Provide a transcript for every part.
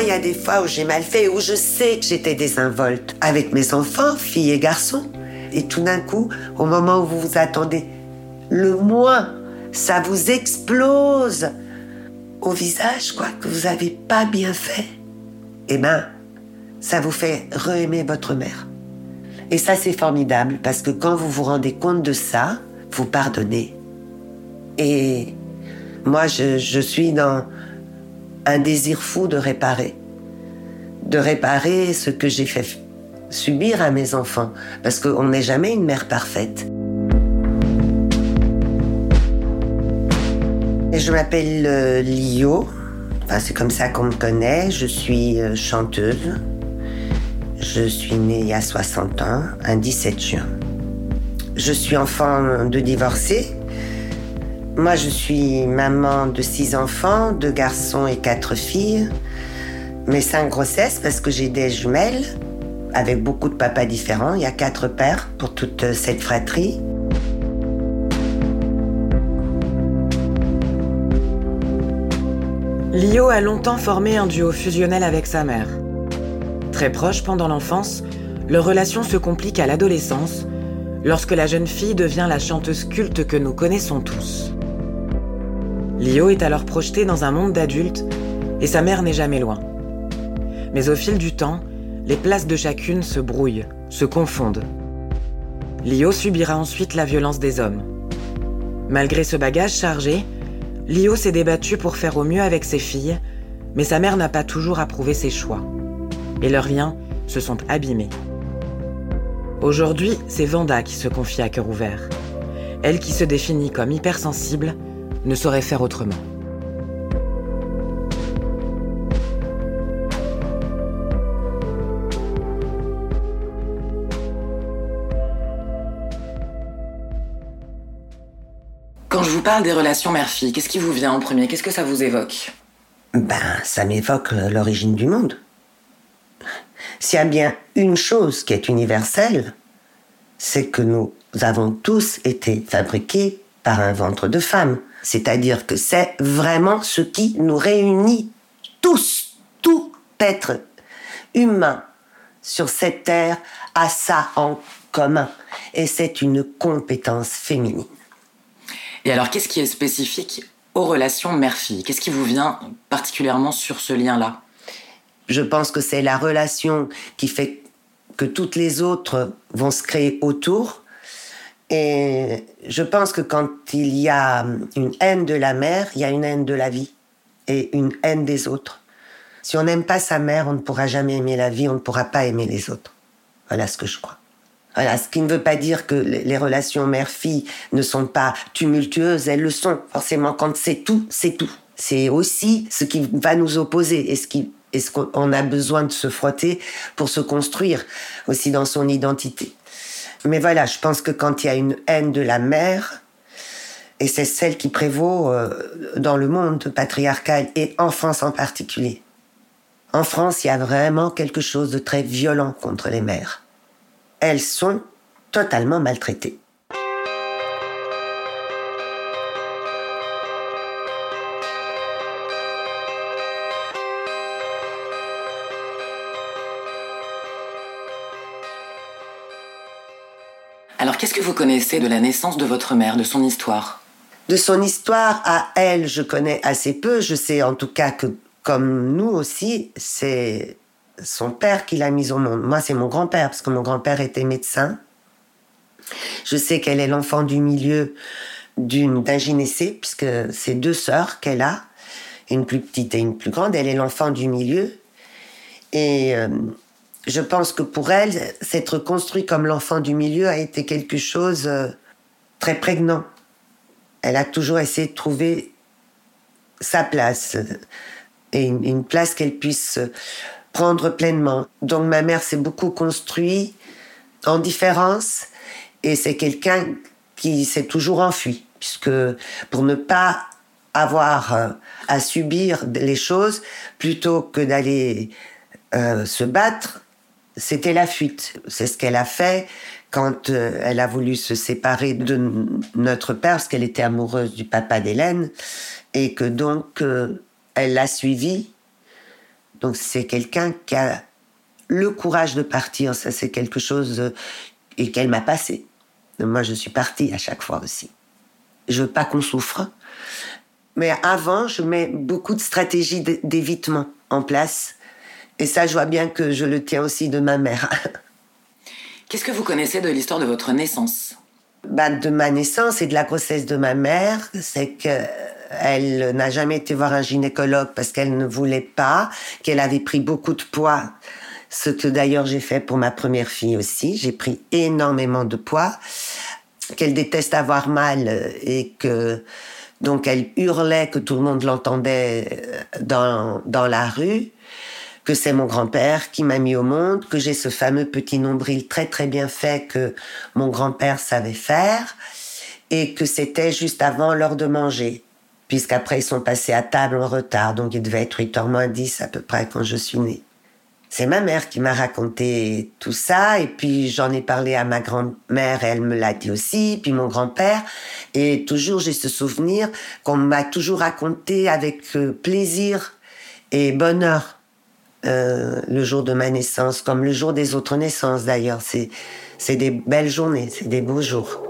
Moi, il y a des fois où j'ai mal fait, où je sais que j'étais désinvolte avec mes enfants, filles et garçons. Et tout d'un coup, au moment où vous vous attendez le moins, ça vous explose au visage, quoi, que vous n'avez pas bien fait. Eh ben, ça vous fait re-aimer votre mère. Et ça, c'est formidable, parce que quand vous vous rendez compte de ça, vous pardonnez. Et moi, je suis dans un désir fou de réparer. De réparer ce que j'ai fait subir à mes enfants, parce qu'on n'est jamais une mère parfaite. Je m'appelle euh, Lio, enfin, c'est comme ça qu'on me connaît, je suis euh, chanteuse. Je suis née il y a 60 ans, un 17 juin. Je suis enfant de divorcé. Moi, je suis maman de six enfants, deux garçons et quatre filles. Mes cinq grossesses, parce que j'ai des jumelles avec beaucoup de papas différents. Il y a quatre pères pour toute cette fratrie. Lio a longtemps formé un duo fusionnel avec sa mère. Très proche pendant l'enfance, leur relation se complique à l'adolescence, lorsque la jeune fille devient la chanteuse culte que nous connaissons tous. Lio est alors projetée dans un monde d'adultes et sa mère n'est jamais loin. Mais au fil du temps, les places de chacune se brouillent, se confondent. Lio subira ensuite la violence des hommes. Malgré ce bagage chargé, Lio s'est débattue pour faire au mieux avec ses filles, mais sa mère n'a pas toujours approuvé ses choix. Et leurs liens se sont abîmés. Aujourd'hui, c'est Vanda qui se confie à cœur ouvert. Elle qui se définit comme hypersensible ne saurait faire autrement. Quand je vous parle des relations mère-fille, qu'est-ce qui vous vient en premier? Qu'est-ce que ça vous évoque? Ben, ça m'évoque l'origine du monde. S'il y a bien une chose qui est universelle, c'est que nous avons tous été fabriqués par un ventre de femme. C'est-à-dire que c'est vraiment ce qui nous réunit tous, tout être humain sur cette terre a ça en commun. Et c'est une compétence féminine. Et alors, qu'est-ce qui est spécifique aux relations mère-fille? Qu'est-ce qui vous vient particulièrement sur ce lien-là? Je pense que c'est la relation qui fait que toutes les autres vont se créer autour. Et je pense que quand il y a une haine de la mère, il y a une haine de la vie et une haine des autres. Si on n'aime pas sa mère, on ne pourra jamais aimer la vie, on ne pourra pas aimer les autres. Voilà ce que je crois. Voilà, ce qui ne veut pas dire que les relations mère-fille ne sont pas tumultueuses, elles le sont. Forcément, quand c'est tout, c'est tout. C'est aussi ce qui va nous opposer et ce qui est-ce qu'on a besoin de se frotter pour se construire aussi dans son identité. Mais voilà, je pense que quand il y a une haine de la mère, et c'est celle qui prévaut euh, dans le monde patriarcal et en France en particulier. En France, il y a vraiment quelque chose de très violent contre les mères elles sont totalement maltraitées. Qu'est-ce que vous connaissez de la naissance de votre mère, de son histoire? De son histoire à elle, je connais assez peu. Je sais en tout cas que, comme nous aussi, c'est son père qui l'a mise au monde. Moi, c'est mon grand-père, parce que mon grand-père était médecin. Je sais qu'elle est l'enfant du milieu d'une d'un gynécée, puisque c'est deux sœurs qu'elle a, une plus petite et une plus grande. Elle est l'enfant du milieu. Et euh, je pense que pour elle, s'être construit comme l'enfant du milieu a été quelque chose euh, très prégnant. Elle a toujours essayé de trouver sa place et une place qu'elle puisse prendre pleinement. Donc ma mère s'est beaucoup construite en différence et c'est quelqu'un qui s'est toujours enfui, puisque pour ne pas avoir euh, à subir les choses, plutôt que d'aller euh, se battre, c'était la fuite. C'est ce qu'elle a fait quand euh, elle a voulu se séparer de notre père, parce qu'elle était amoureuse du papa d'Hélène, et que donc elle l'a suivi Donc c'est quelqu'un qui a le courage de partir. Ça, c'est quelque chose et qu'elle m'a passé. Moi, je suis partie à chaque fois aussi. Je veux pas qu'on souffre. Mais avant, je mets beaucoup de stratégies d'évitement en place. Et ça, je vois bien que je le tiens aussi de ma mère. Qu'est-ce que vous connaissez de l'histoire de votre naissance? Bah, De ma naissance et de la grossesse de ma mère, c'est qu'elle n'a jamais été voir un gynécologue parce qu'elle ne voulait pas, qu'elle avait pris beaucoup de poids, ce que d'ailleurs j'ai fait pour ma première fille aussi. J'ai pris énormément de poids, qu'elle déteste avoir mal et que donc elle hurlait que tout le monde l'entendait dans, dans la rue que c'est mon grand-père qui m'a mis au monde, que j'ai ce fameux petit nombril très très bien fait que mon grand-père savait faire, et que c'était juste avant l'heure de manger, puisqu'après ils sont passés à table en retard, donc il devait être 8h moins 10 à peu près quand je suis née. C'est ma mère qui m'a raconté tout ça, et puis j'en ai parlé à ma grand-mère, elle me l'a dit aussi, puis mon grand-père, et toujours j'ai ce souvenir qu'on m'a toujours raconté avec euh, plaisir et bonheur. Euh, le jour de ma naissance, comme le jour des autres naissances d'ailleurs. C'est, c'est des belles journées, c'est des beaux jours.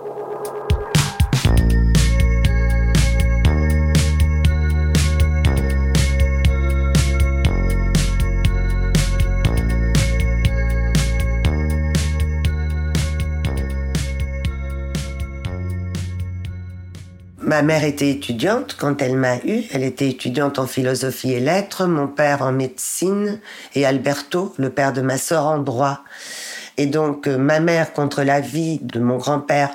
Ma mère était étudiante quand elle m'a eu. Elle était étudiante en philosophie et lettres, mon père en médecine et Alberto, le père de ma sœur, en droit. Et donc, euh, ma mère, contre l'avis de mon grand-père,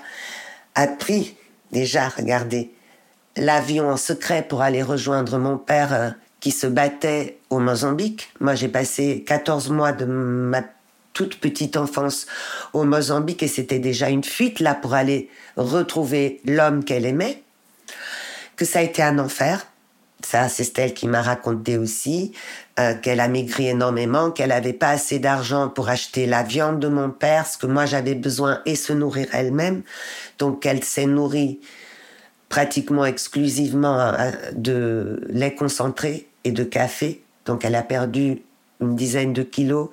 a pris déjà, regardez, l'avion en secret pour aller rejoindre mon père euh, qui se battait au Mozambique. Moi, j'ai passé 14 mois de ma toute petite enfance au Mozambique et c'était déjà une fuite là pour aller retrouver l'homme qu'elle aimait que ça a été un enfer. Ça, c'est Stella qui m'a raconté aussi euh, qu'elle a maigri énormément, qu'elle n'avait pas assez d'argent pour acheter la viande de mon père, ce que moi j'avais besoin, et se nourrir elle-même. Donc elle s'est nourrie pratiquement exclusivement euh, de lait concentré et de café. Donc elle a perdu une dizaine de kilos,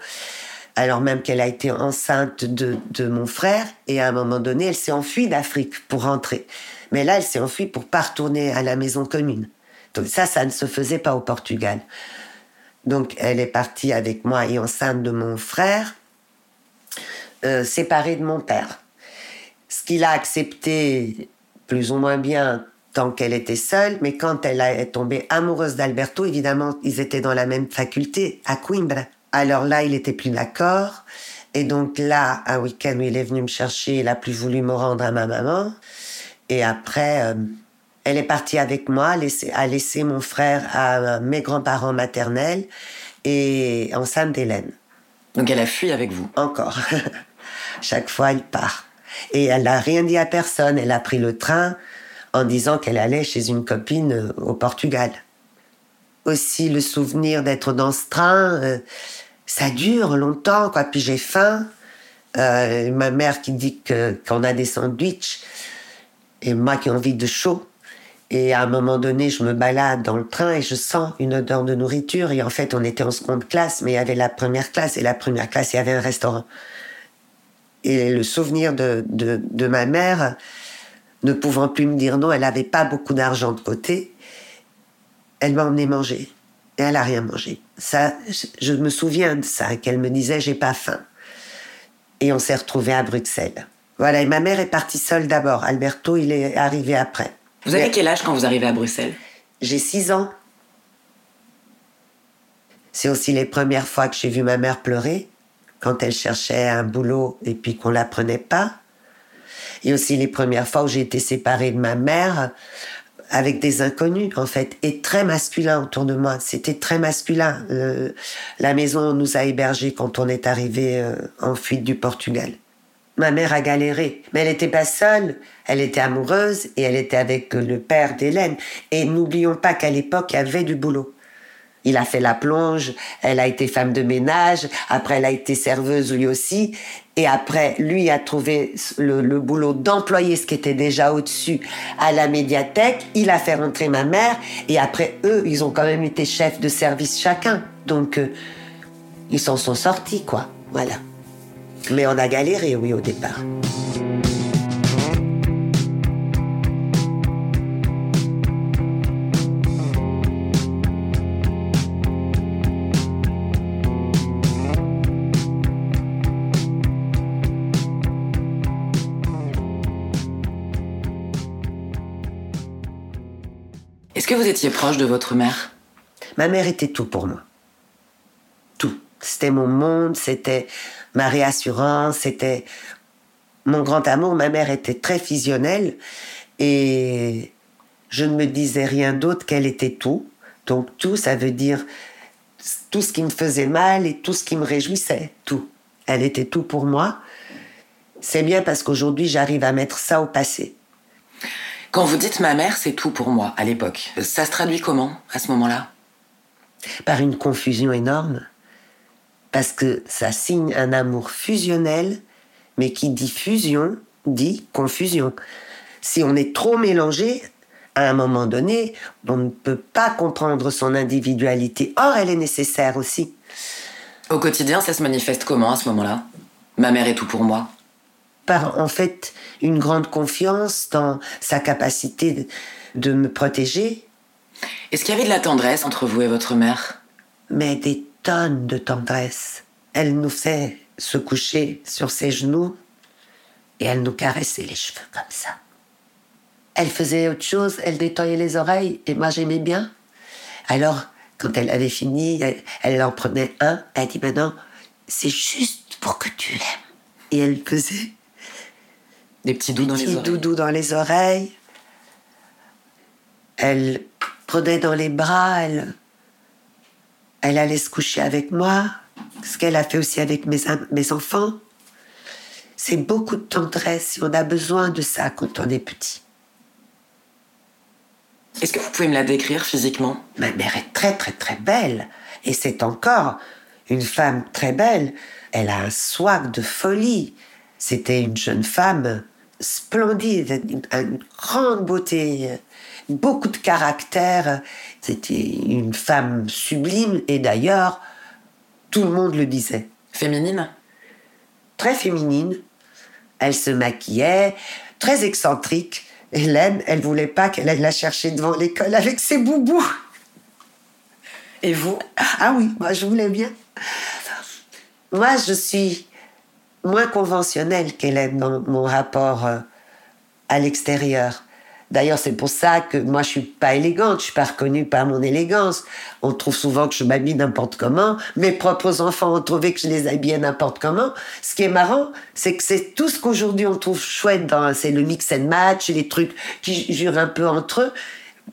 alors même qu'elle a été enceinte de, de mon frère. Et à un moment donné, elle s'est enfuie d'Afrique pour rentrer. Mais là, elle s'est enfuie pour pas retourner à la maison commune. Donc ça, ça ne se faisait pas au Portugal. Donc elle est partie avec moi et enceinte de mon frère, euh, séparée de mon père. Ce qu'il a accepté plus ou moins bien tant qu'elle était seule, mais quand elle est tombée amoureuse d'Alberto, évidemment, ils étaient dans la même faculté, à Coimbra. Alors là, il était plus d'accord. Et donc là, un week-end où il est venu me chercher, il a plus voulu me rendre à ma maman. Et après, euh, elle est partie avec moi, a laissé mon frère à euh, mes grands-parents maternels et enceinte d'Hélène. Donc elle a fui avec vous Encore. Chaque fois, elle part. Et elle n'a rien dit à personne. Elle a pris le train en disant qu'elle allait chez une copine euh, au Portugal. Aussi le souvenir d'être dans ce train, ça dure longtemps, quoi. Puis j'ai faim. ma mère qui dit qu'on a des sandwichs et moi qui ai envie de chaud. Et à un moment donné, je me balade dans le train et je sens une odeur de nourriture. Et en fait, on était en seconde classe, mais il y avait la première classe. Et la première classe, il y avait un restaurant. Et le souvenir de, de, ma mère, ne pouvant plus me dire non, elle n'avait pas beaucoup d'argent de côté. Elle m'a emmené manger. Et elle n'a rien mangé. Ça, je me souviens de ça, qu'elle me disait j'ai pas faim. Et on s'est retrouvés à Bruxelles. Voilà, et ma mère est partie seule d'abord. Alberto, il est arrivé après. Vous avez quel âge quand vous arrivez à Bruxelles? J'ai 6 ans. C'est aussi les premières fois que j'ai vu ma mère pleurer, quand elle cherchait un boulot et puis qu'on la prenait pas. Et aussi les premières fois où j'ai été séparée de ma mère avec des inconnus, en fait, et très masculin autour de moi. C'était très masculin. la maison nous a hébergés quand on est arrivé euh, en fuite du Portugal. Ma mère a galéré, mais elle n'était pas seule. Elle était amoureuse et elle était avec le père d'Hélène. Et n'oublions pas qu'à l'époque, il y avait du boulot. Il a fait la plonge, elle a été femme de ménage, après elle a été serveuse lui aussi, et après lui a trouvé le, boulot d'employer ce qui était déjà au-dessus à la médiathèque, il a fait rentrer ma mère, et après eux, ils ont quand même été chefs de service chacun. Donc, euh, ils s'en sont sortis, quoi. Voilà. Mais on a galéré, oui, au départ. Est-ce que vous étiez proche de votre mère? Ma mère était tout pour moi. Tout. C'était mon monde, c'était ma réassurance, c'était mon grand amour. Ma mère était très fusionnelle et je ne me disais rien d'autre qu'elle était tout. Donc tout, ça veut dire tout ce qui me faisait mal et tout ce qui me réjouissait, tout. Elle était tout pour moi. C'est bien parce qu'aujourd'hui, j'arrive à mettre ça au passé. Quand vous dites ma mère, c'est tout pour moi à l'époque. Ça se traduit comment à ce moment-là? Par une confusion énorme. Parce que ça signe un amour fusionnel, mais qui dit fusion dit confusion. Si on est trop mélangé, à un moment donné, on ne peut pas comprendre son individualité. Or, elle est nécessaire aussi. Au quotidien, ça se manifeste comment à ce moment-là? Ma mère est tout pour moi par en fait une grande confiance dans sa capacité de, me protéger. Est-ce qu'il y avait de la tendresse entre vous et votre mère? Mais des tonnes de tendresse. Elle nous fait se coucher sur ses genoux et elle nous caressait les cheveux comme ça. Elle faisait autre chose, elle détoyait les oreilles et moi j'aimais bien. Alors, quand elle avait fini, elle, en prenait un, elle dit maintenant, c'est juste pour que tu l'aimes. Et elle faisait des petits doudous dans les oreilles. doudous dans les oreilles. Elle prenait dans les bras, elle, elle allait se coucher avec moi, ce qu'elle a fait aussi avec mes, mes enfants. C'est beaucoup de tendresse et on a besoin de ça quand on est petit. Est-ce que vous pouvez me la décrire physiquement? Ma mère est très très très belle et c'est encore une femme très belle. Elle a un swag de folie. C'était une jeune femme splendide, une, grande beauté, beaucoup de caractère. C'était une femme sublime et d'ailleurs, tout le monde le disait. Féminine? Très féminine. Elle se maquillait, très excentrique. Hélène, elle voulait pas qu'elle aille la chercher devant l'école avec ses boubous. Et vous? Ah oui, moi je voulais bien. Moi, je suis moins conventionnelle qu'Hélène dans mon rapport euh, à l'extérieur. D'ailleurs, c'est pour ça que moi, je suis pas élégante, je suis pas reconnue par mon élégance. On trouve souvent que je m'habille n'importe comment. Mes propres enfants ont trouvé que je les habillais n'importe comment. Ce qui est marrant, c'est que c'est tout ce qu'aujourd'hui on trouve chouette dans, c'est le mix and match, les trucs qui jurent un peu entre eux.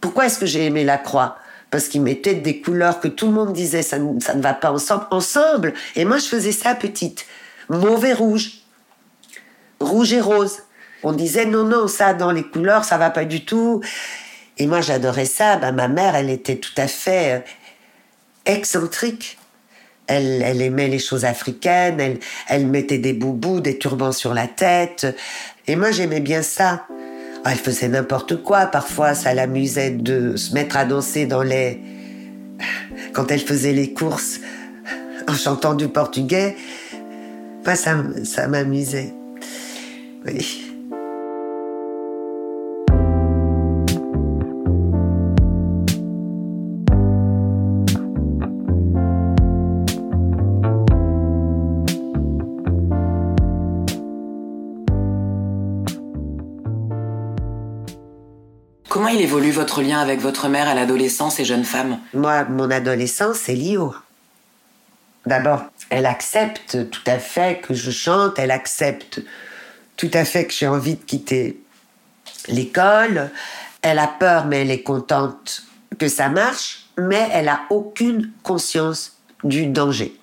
Pourquoi est-ce que j'ai aimé la croix? Parce qu'ils mettaient des couleurs que tout le monde disait ça, ça ne va pas ensemble, ensemble. Et moi, je faisais ça petite mauvais rouge, rouge et rose. On disait non, non, ça dans les couleurs, ça va pas du tout. Et moi, j'adorais ça. Ben, ma mère, elle était tout à fait euh, excentrique. Elle, elle, aimait les choses africaines, elle, elle mettait des boubous, des turbans sur la tête. Et moi, j'aimais bien ça. Ah, elle faisait n'importe quoi. Parfois, ça l'amusait de se mettre à danser dans les... Quand elle faisait les courses en chantant du portugais, pas ça, ça m'amusait. Oui. Comment il évolue votre lien avec votre mère à l'adolescence et jeune femme Moi, mon adolescence, c'est Lio. D'abord, elle accepte tout à fait que je chante, elle accepte tout à fait que j'ai envie de quitter l'école. Elle a peur, mais elle est contente que ça marche, mais elle a aucune conscience du danger.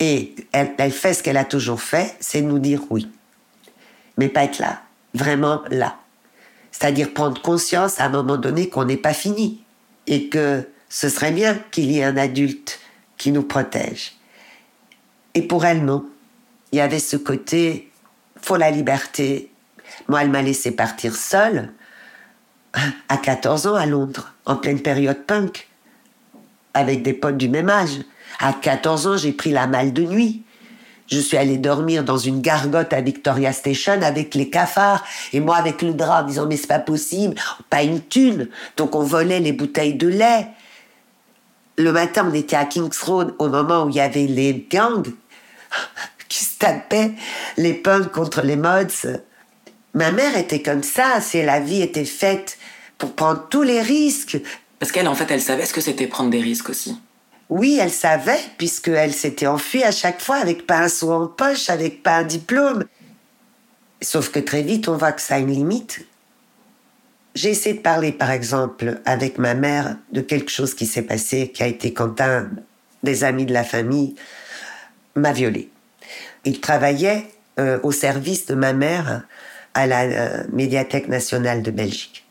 Et elle, elle fait ce qu'elle a toujours fait, c'est nous dire oui. Mais pas être là, vraiment là. C'est-à-dire prendre conscience à un moment donné qu'on n'est pas fini et que ce serait bien qu'il y ait un adulte qui nous protège. Et pour elle, non. Il y avait ce côté, faut la liberté. Moi, elle m'a laissé partir seule à 14 ans à Londres, en pleine période punk, avec des potes du même âge. À 14 ans, j'ai pris la malle de nuit. Je suis allée dormir dans une gargote à Victoria Station avec les cafards et moi avec le drap en disant mais c'est pas possible, pas une thune. Donc on volait les bouteilles de lait. Le matin, on était à Kings Road au moment où il y avait les gangs qui se tapaient les punks contre les mods. Ma mère était comme ça, c'est la vie était faite pour prendre tous les risques. Parce qu'elle, en fait, elle savait ce que c'était prendre des risques aussi. Oui, elle savait, puisqu'elle s'était enfuie à chaque fois avec pas un sou en poche, avec pas un diplôme. Sauf que très vite, on voit que ça a une limite. J'ai essayé de parler, par exemple, avec ma mère de quelque chose qui s'est passé, qui a été quand un des amis de la famille m'a violée. Il travaillait euh, au service de ma mère à la euh, Médiathèque nationale de Belgique.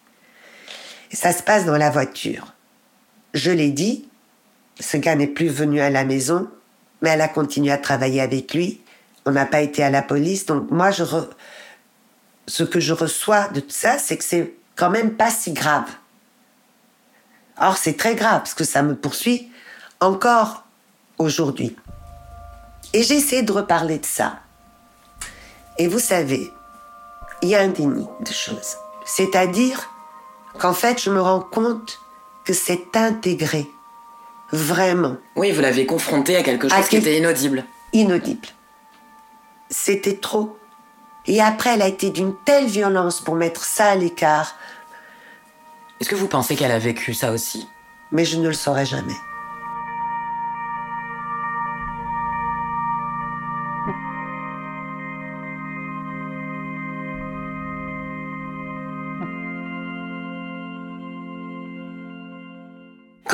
ça se passe dans la voiture. Je l'ai dit, ce gars n'est plus venu à la maison, mais elle a continué à travailler avec lui. On n'a pas été à la police. Donc moi, je ce que je reçois de tout ça, c'est que c'est quand même pas si grave. Or, c'est très grave parce que ça me poursuit encore aujourd'hui. Et j'ai essayé de reparler de ça. Et vous savez, il y a un déni de choses. C'est-à-dire qu'en fait, je me rends compte que c'est intégré Vraiment. Oui, vous l'avez confronté à quelque chose qui était inaudible. Inaudible. C'était trop. Et après, elle a été d'une telle violence pour mettre ça à l'écart. Est-ce que vous pensez qu'elle a vécu ça aussi? Mais je ne le saurais jamais.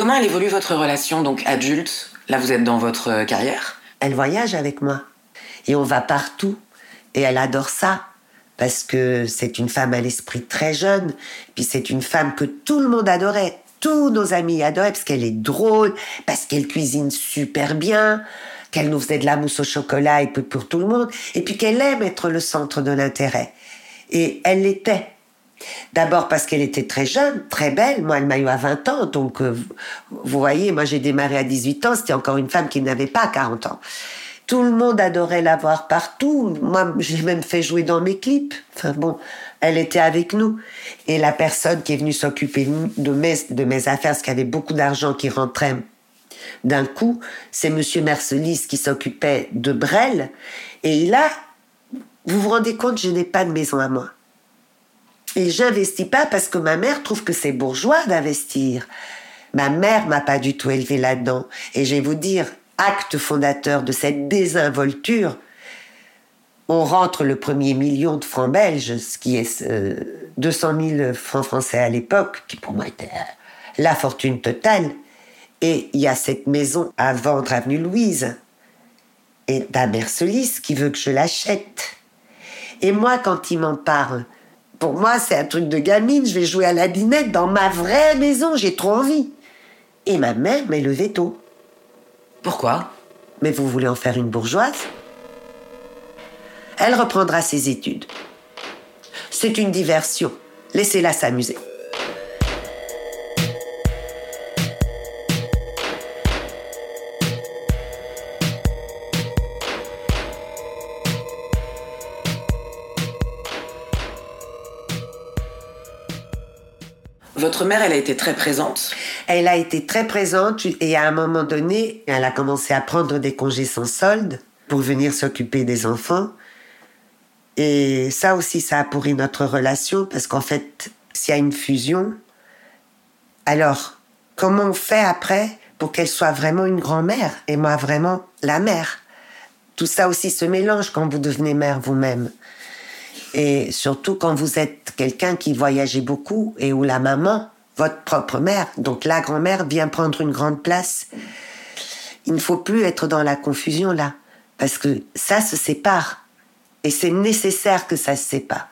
Comment elle évolue votre relation, donc adulte? Là, vous êtes dans votre euh, carrière. Elle voyage avec moi. Et on va partout. Et elle adore ça. Parce que c'est une femme à l'esprit très jeune. Puis c'est une femme que tout le monde adorait. Tous nos amis adoraient parce qu'elle est drôle, parce qu'elle cuisine super bien, qu'elle nous faisait de la mousse au chocolat et pour tout le monde. Et puis qu'elle aime être le centre de l'intérêt. Et elle l'était. D'abord parce qu'elle était très jeune, très belle. Moi, elle m'a eu à 20 ans. Donc, euh, vous voyez, moi, j'ai démarré à 18 ans. C'était encore une femme qui n'avait pas 40 ans. Tout le monde adorait la voir partout. Moi, j'ai même fait jouer dans mes clips. Enfin bon, elle était avec nous. Et la personne qui est venue s'occuper de mes, affaires, parce qu'il y avait beaucoup d'argent qui rentrait d'un coup, c'est Monsieur Mercelis qui s'occupait de Brel. Et là, vous vous rendez compte, je n'ai pas de maison à moi. Et j'investis pas parce que ma mère trouve que c'est bourgeois d'investir. Ma mère m'a pas du tout élevé là-dedans. Et je vais vous dire, acte fondateur de cette désinvolture, on rentre le premier million de francs belges, ce qui est 200 euh, 000 francs français à l'époque, qui pour moi était euh, la fortune totale. Et il y a cette maison à vendre avenue Louise. Et d'Amercelis qui veut que je l'achète. Et moi, quand il m'en parle, pour moi, c'est un truc de gamine. Je vais jouer à la dinette dans ma vraie maison. J'ai trop envie. Et ma mère met le veto. Pourquoi? Mais vous voulez en faire une bourgeoise? Elle reprendra ses études. C'est une diversion. Laissez-la s'amuser. Votre mère, elle a été très présente Elle a été très présente et à un moment donné, elle a commencé à prendre des congés sans solde pour venir s'occuper des enfants. Et ça aussi, ça a pourri notre relation parce qu'en fait, s'il y a une fusion, alors comment on fait après pour qu'elle soit vraiment une grand-mère et moi vraiment la mère? Tout ça aussi se mélange quand vous devenez mère vous-même. Et surtout quand vous êtes quelqu'un qui voyageait beaucoup et où la maman, votre propre mère, donc la grand-mère, vient prendre une grande place. Il ne faut plus être dans la confusion là, parce que ça se sépare. Et c'est nécessaire que ça se sépare.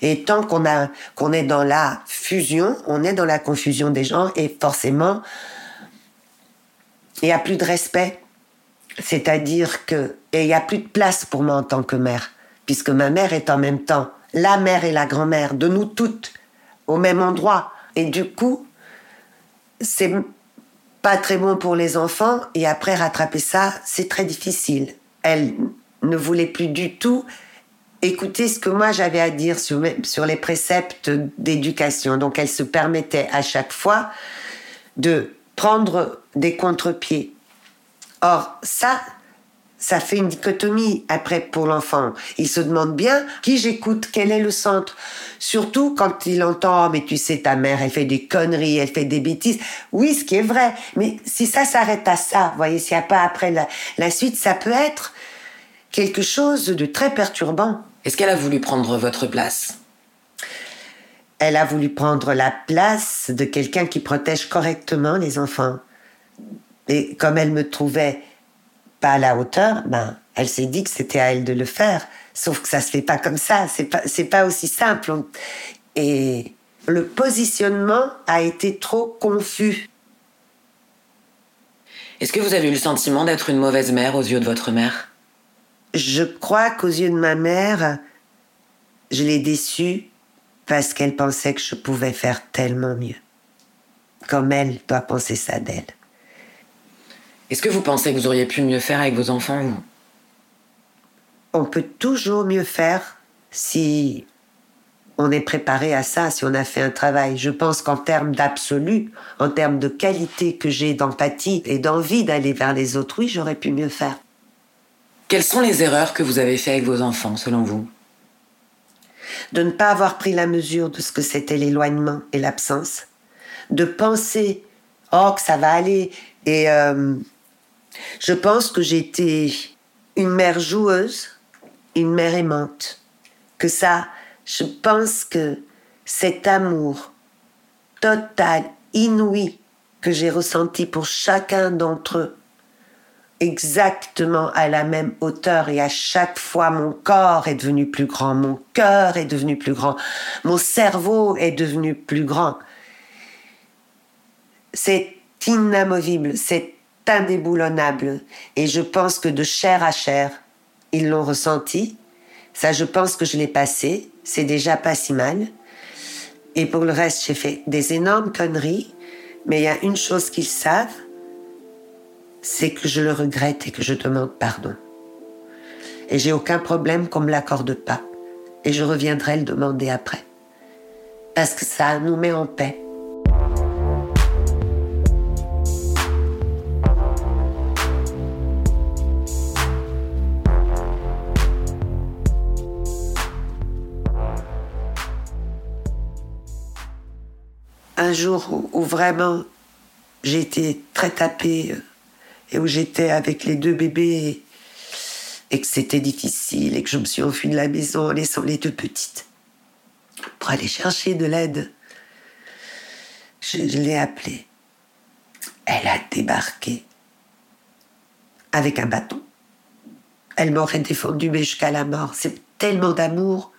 Et tant qu'on est dans la fusion, on est dans la confusion des gens et forcément, il n'y a plus de respect. C'est-à-dire que, et il n'y a plus de place pour moi en tant que mère, puisque ma mère est en même temps la mère et la grand-mère de nous toutes, au même endroit. Et du coup, c'est pas très bon pour les enfants, et après rattraper ça, c'est très difficile. Elle ne voulait plus du tout écouter ce que moi j'avais à dire sur, sur les préceptes d'éducation. Donc elle se permettait à chaque fois de prendre des contre-pieds. Or, ça, ça fait une dichotomie après pour l'enfant. Il se demande bien qui j'écoute, quel est le centre. Surtout quand il entend, oh, mais tu sais, ta mère, elle fait des conneries, elle fait des bêtises. Oui, ce qui est vrai. Mais si ça s'arrête à ça, vous voyez, s'il n'y a pas après la, la suite, ça peut être quelque chose de très perturbant. Est-ce qu'elle a voulu prendre votre place? Elle a voulu prendre la place de quelqu'un qui protège correctement les enfants. Et comme elle me trouvait pas à la hauteur, ben, elle s'est dit que c'était à elle de le faire. Sauf que ça se fait pas comme ça. C'est pas, c'est pas aussi simple. Et le positionnement a été trop confus. Est-ce que vous avez eu le sentiment d'être une mauvaise mère aux yeux de votre mère? Je crois qu'aux yeux de ma mère, je l'ai déçue parce qu'elle pensait que je pouvais faire tellement mieux. Comme elle doit penser ça d'elle. Est-ce que vous pensez que vous auriez pu mieux faire avec vos enfants On peut toujours mieux faire si on est préparé à ça, si on a fait un travail. Je pense qu'en termes d'absolu, en termes de qualité que j'ai d'empathie et d'envie d'aller vers les autres, oui, j'aurais pu mieux faire. Quelles sont les erreurs que vous avez faites avec vos enfants, selon vous? De ne pas avoir pris la mesure de ce que c'était l'éloignement et l'absence. De penser, oh, que ça va aller. Et euh, je pense que j'étais une mère joueuse, une mère aimante. Que ça, je pense que cet amour total, inouï, que j'ai ressenti pour chacun d'entre eux, exactement à la même hauteur et à chaque fois mon corps est devenu plus grand, mon cœur est devenu plus grand, mon cerveau est devenu plus grand. C'est inamovible, c'est indéboulonnable. Et je pense que de chair à chair, ils l'ont ressenti. Ça, je pense que je l'ai passé. C'est déjà pas si mal. Et pour le reste, j'ai fait des énormes conneries. Mais il y a une chose qu'ils savent, c'est que je le regrette et que je demande pardon. Et j'ai aucun problème qu'on me l'accorde pas. Et je reviendrai le demander après. Parce que ça nous met en paix. Jour où, vraiment j'ai été très tapée euh, et où j'étais avec les deux bébés et, que c'était difficile et que je me suis enfuie de la maison en laissant les deux petites pour aller chercher de l'aide. Je, je l'ai appelée. Elle a débarqué avec un bâton. Elle m'aurait défendu, mais jusqu'à la mort. C'est tellement d'amour.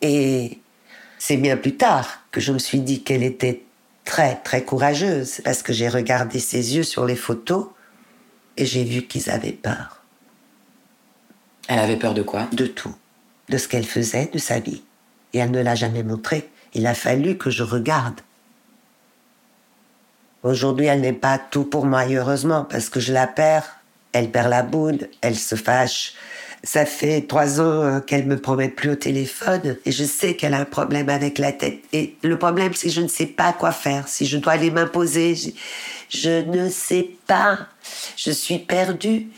Et c'est bien plus tard que je me suis dit qu'elle était très très courageuse parce que j'ai regardé ses yeux sur les photos et j'ai vu qu'ils avaient peur. Elle avait peur de quoi? De tout. De ce qu'elle faisait, de sa vie. Et elle ne l'a jamais montré. Il a fallu que je regarde. Aujourd'hui, elle n'est pas tout pour moi, heureusement, parce que je la perds. Elle perd la boule, elle se fâche, ça fait trois ans euh, qu'elle me promet plus au téléphone et je sais qu'elle a un problème avec la tête. Et le problème, c'est que je ne sais pas quoi faire. Si je dois aller m'imposer, je, ne sais pas. Je suis perdue.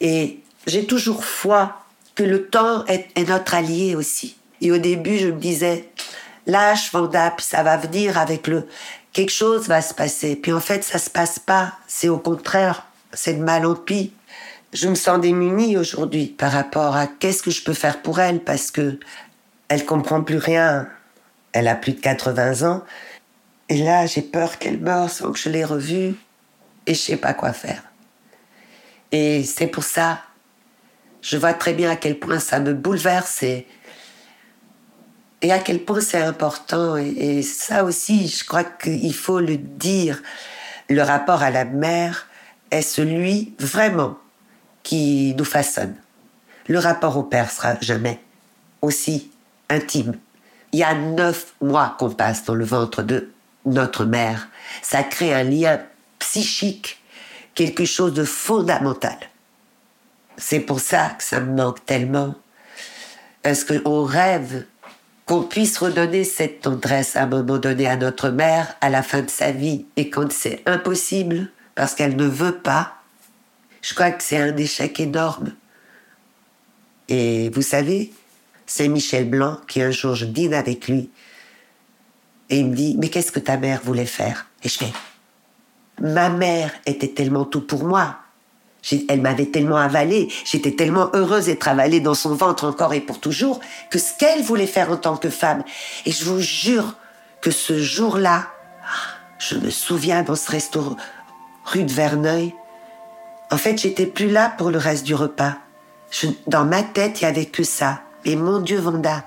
Et j'ai toujours foi que le temps est, notre allié aussi. Et au début, je me disais, lâche Vanda, puis ça va venir avec le... Quelque chose va se passer. Puis en fait, ça se passe pas. C'est au contraire, c'est de mal en pis je me sens démunie aujourd'hui par rapport à qu'est-ce que je peux faire pour elle parce que elle comprend plus rien. Elle a plus de 80 ans. Et là, j'ai peur qu'elle meure sans que je l'ai revue et je sais pas quoi faire. Et c'est pour ça, je vois très bien à quel point ça me bouleverse et, à quel point c'est important. Et, ça aussi, je crois qu'il faut le dire. le rapport à la mère est celui vraiment qui nous façonne. Le rapport au père sera jamais aussi intime. Il y a neuf mois qu'on passe dans le ventre de notre mère. Ça crée un lien psychique, quelque chose de fondamental. C'est pour ça que ça me manque tellement. Est-ce qu'on rêve qu'on puisse redonner cette tendresse à un moment donné à notre mère à la fin de sa vie et quand c'est impossible parce qu'elle ne veut pas, je crois que c'est un échec énorme. Et vous savez, c'est Michel Blanc qui un jour je dîne avec lui et il me dit mais qu'est-ce que ta mère voulait faire? Et je fais ma mère était tellement tout pour moi. Elle m'avait tellement avalé, j'étais tellement heureuse d'être avalée dans son ventre encore et pour toujours, que ce qu'elle voulait faire en tant que femme. Et je vous jure que ce jour-là, je me souviens dans ce restaurant rue de Verneuil, en fait, j'étais plus là pour le reste du repas. dans ma tête, il y avait que ça. Et mon Dieu, Vanda,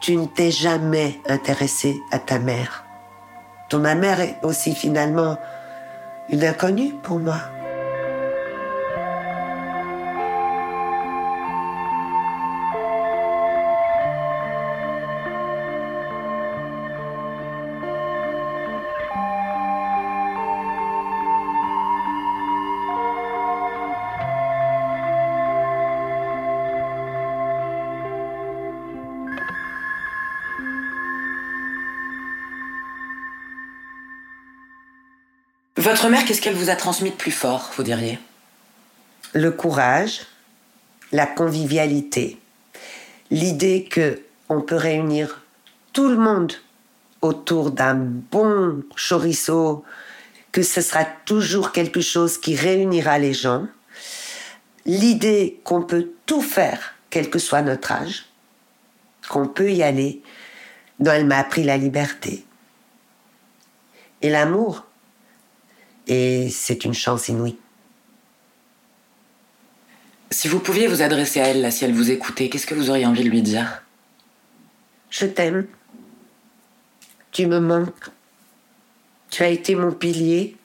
tu ne t'es jamais intéressée à ta mère. Ton ma mère est aussi finalement une inconnue pour moi. Votre mère, qu'est-ce qu'elle vous a transmis de plus fort, vous diriez? Le courage, la convivialité, l'idée que on peut réunir tout le monde autour d'un bon chorizo, que ce sera toujours quelque chose qui réunira les gens, l'idée qu'on peut tout faire, quel que soit notre âge, qu'on peut y aller, dont elle m'a appris la liberté. Et l'amour, et c'est une chance inouïe. Si vous pouviez vous adresser à elle, là, si elle vous écoutait, qu'est-ce que vous auriez envie de lui dire? Je t'aime. Tu me manques. Tu as été mon pilier.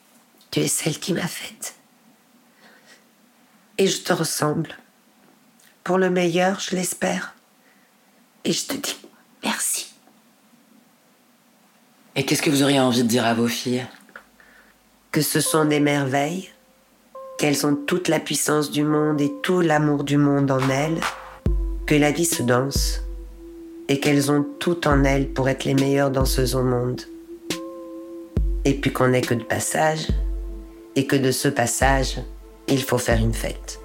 Tu es celle qui m'a faite. Et je te ressemble. Pour le meilleur, je l'espère. Et je te dis merci. Et qu'est-ce que vous auriez envie de dire à vos filles? Que ce sont des merveilles, qu'elles ont toute la puissance du monde et tout l'amour du monde en elles, que la vie se danse et qu'elles ont tout en elles pour être les meilleures danseuses au monde. Et puis qu'on n'est que de passage et que de ce passage, il faut faire une fête.